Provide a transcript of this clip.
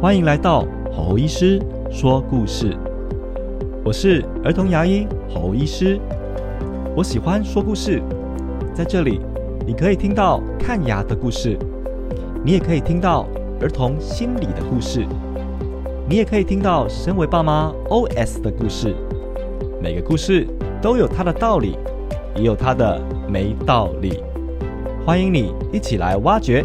欢迎来到侯医师说故事。我是儿童牙医侯医师，我喜欢说故事。在这里，你可以听到看牙的故事，你也可以听到儿童心理的故事，你也可以听到身为爸妈 OS 的故事。每个故事都有它的道理，也有它的没道理。欢迎你一起来挖掘